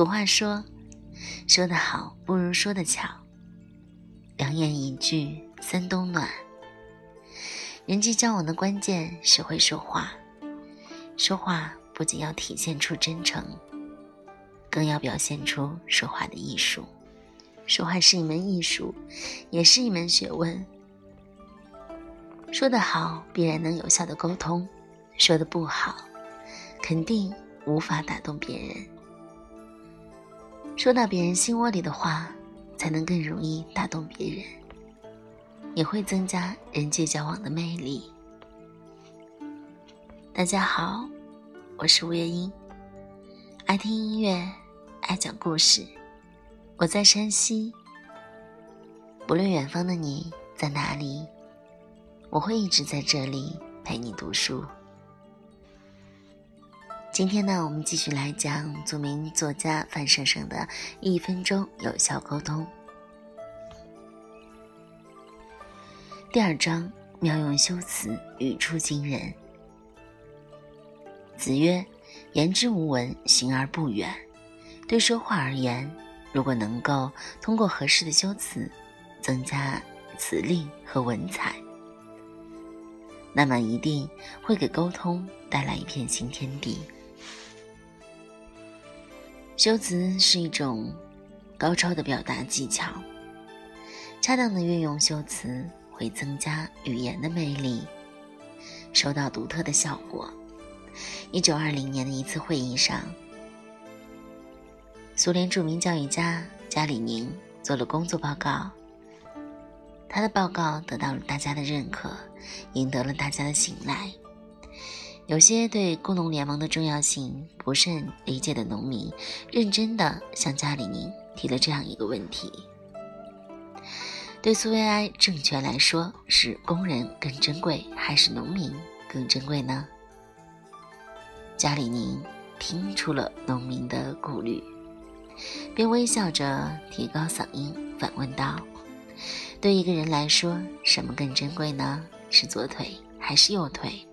俗话说：“说得好不如说得巧。”两言一句三冬暖。人际交往的关键是会说话，说话不仅要体现出真诚，更要表现出说话的艺术。说话是一门艺术，也是一门学问。说得好，必然能有效的沟通；说的不好，肯定无法打动别人。说到别人心窝里的话，才能更容易打动别人，也会增加人际交往的魅力。大家好，我是吴月英，爱听音乐，爱讲故事。我在山西，不论远方的你在哪里。我会一直在这里陪你读书。今天呢，我们继续来讲著名作家范生生的《一分钟有效沟通》第二章：妙用修辞，语出惊人。子曰：“言之无文，行而不远。”对说话而言，如果能够通过合适的修辞，增加词力和文采。那么一定会给沟通带来一片新天地。修辞是一种高超的表达技巧，恰当的运用修辞会增加语言的魅力，收到独特的效果。一九二零年的一次会议上，苏联著名教育家加里宁做了工作报告。他的报告得到了大家的认可，赢得了大家的信赖。有些对工农联盟的重要性不甚理解的农民，认真地向加里宁提了这样一个问题：对苏维埃政权来说，是工人更珍贵，还是农民更珍贵呢？加里宁听出了农民的顾虑，便微笑着提高嗓音反问道。对一个人来说，什么更珍贵呢？是左腿还是右腿？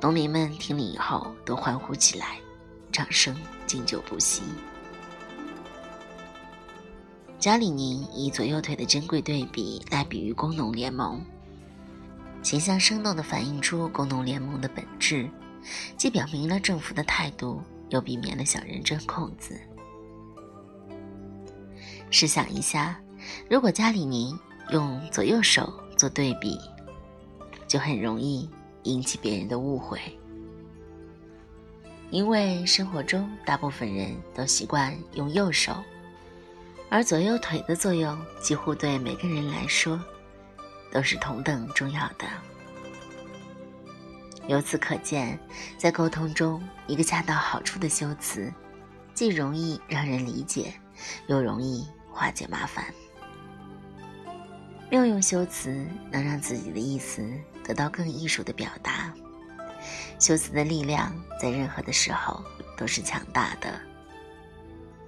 农民们听了以后都欢呼起来，掌声经久不息。加里宁以左右腿的珍贵对比来比喻工农联盟，形象生动地反映出工农联盟的本质，既表明了政府的态度，又避免了小人钻空子。试想一下。如果加里宁用左右手做对比，就很容易引起别人的误会，因为生活中大部分人都习惯用右手，而左右腿的作用几乎对每个人来说都是同等重要的。由此可见，在沟通中，一个恰到好处的修辞，既容易让人理解，又容易化解麻烦。妙用修辞，能让自己的意思得到更艺术的表达。修辞的力量在任何的时候都是强大的。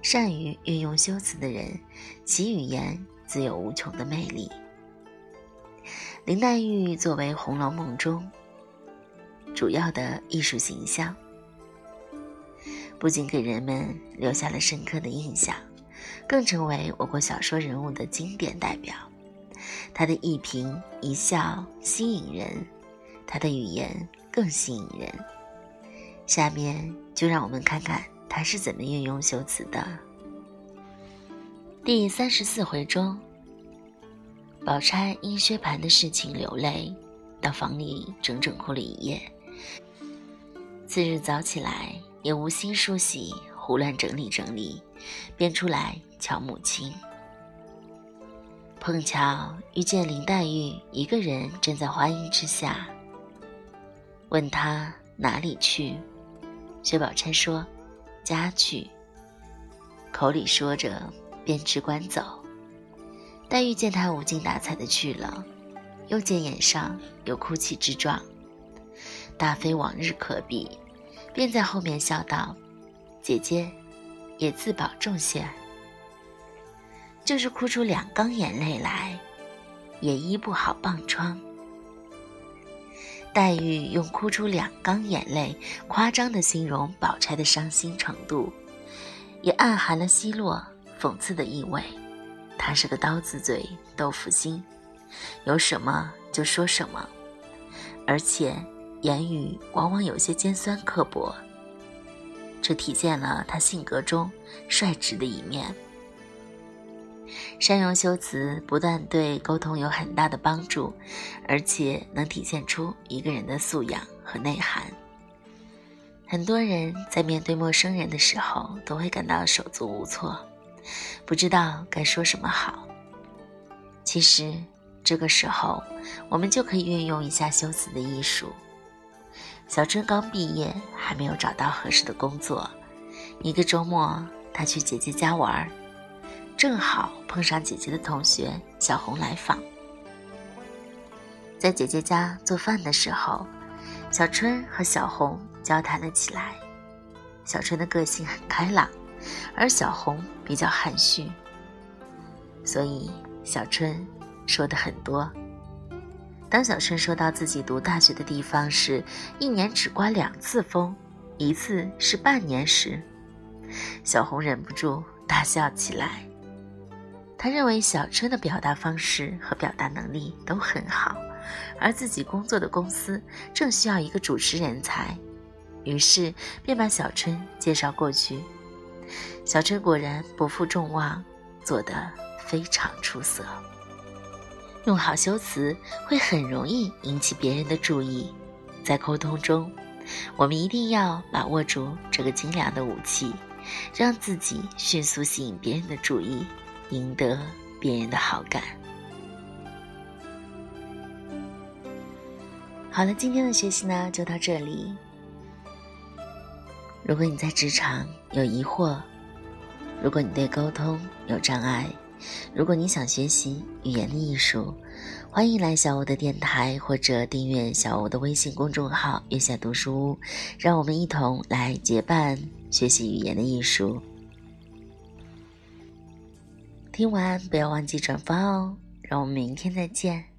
善于运用修辞的人，其语言自有无穷的魅力。林黛玉作为《红楼梦》中主要的艺术形象，不仅给人们留下了深刻的印象，更成为我国小说人物的经典代表。他的一颦一笑吸引人，他的语言更吸引人。下面就让我们看看他是怎么运用修辞的。第三十四回中，宝钗因薛蟠的事情流泪，到房里整整哭了一夜。次日早起来，也无心梳洗，胡乱整理整理，便出来瞧母亲。碰巧遇见林黛玉一个人站在花荫之下，问她哪里去，薛宝钗说：“家去。”口里说着，便只管走。黛玉见他无精打采的去了，又见眼上有哭泣之状，大非往日可比，便在后面笑道：“姐姐，也自保重些。”就是哭出两缸眼泪来，也医不好棒疮。黛玉用哭出两缸眼泪，夸张的形容宝钗的伤心程度，也暗含了奚落、讽刺的意味。他是个刀子嘴豆腐心，有什么就说什么，而且言语往往有些尖酸刻薄。这体现了他性格中率直的一面。善用修辞，不但对沟通有很大的帮助，而且能体现出一个人的素养和内涵。很多人在面对陌生人的时候，都会感到手足无措，不知道该说什么好。其实，这个时候我们就可以运用一下修辞的艺术。小春刚毕业，还没有找到合适的工作。一个周末，他去姐姐家玩，正好碰上姐姐的同学小红来访。在姐姐家做饭的时候，小春和小红。交谈了起来。小春的个性很开朗，而小红比较含蓄，所以小春说的很多。当小春说到自己读大学的地方是一年只刮两次风，一次是半年时，小红忍不住大笑起来。他认为小春的表达方式和表达能力都很好，而自己工作的公司正需要一个主持人才。于是便把小春介绍过去。小春果然不负众望，做得非常出色。用好修辞会很容易引起别人的注意。在沟通中，我们一定要把握住这个精良的武器，让自己迅速吸引别人的注意，赢得别人的好感。好了，今天的学习呢就到这里。如果你在职场有疑惑，如果你对沟通有障碍，如果你想学习语言的艺术，欢迎来小欧的电台或者订阅小欧的微信公众号“月下读书屋”，让我们一同来结伴学习语言的艺术。听完不要忘记转发哦，让我们明天再见。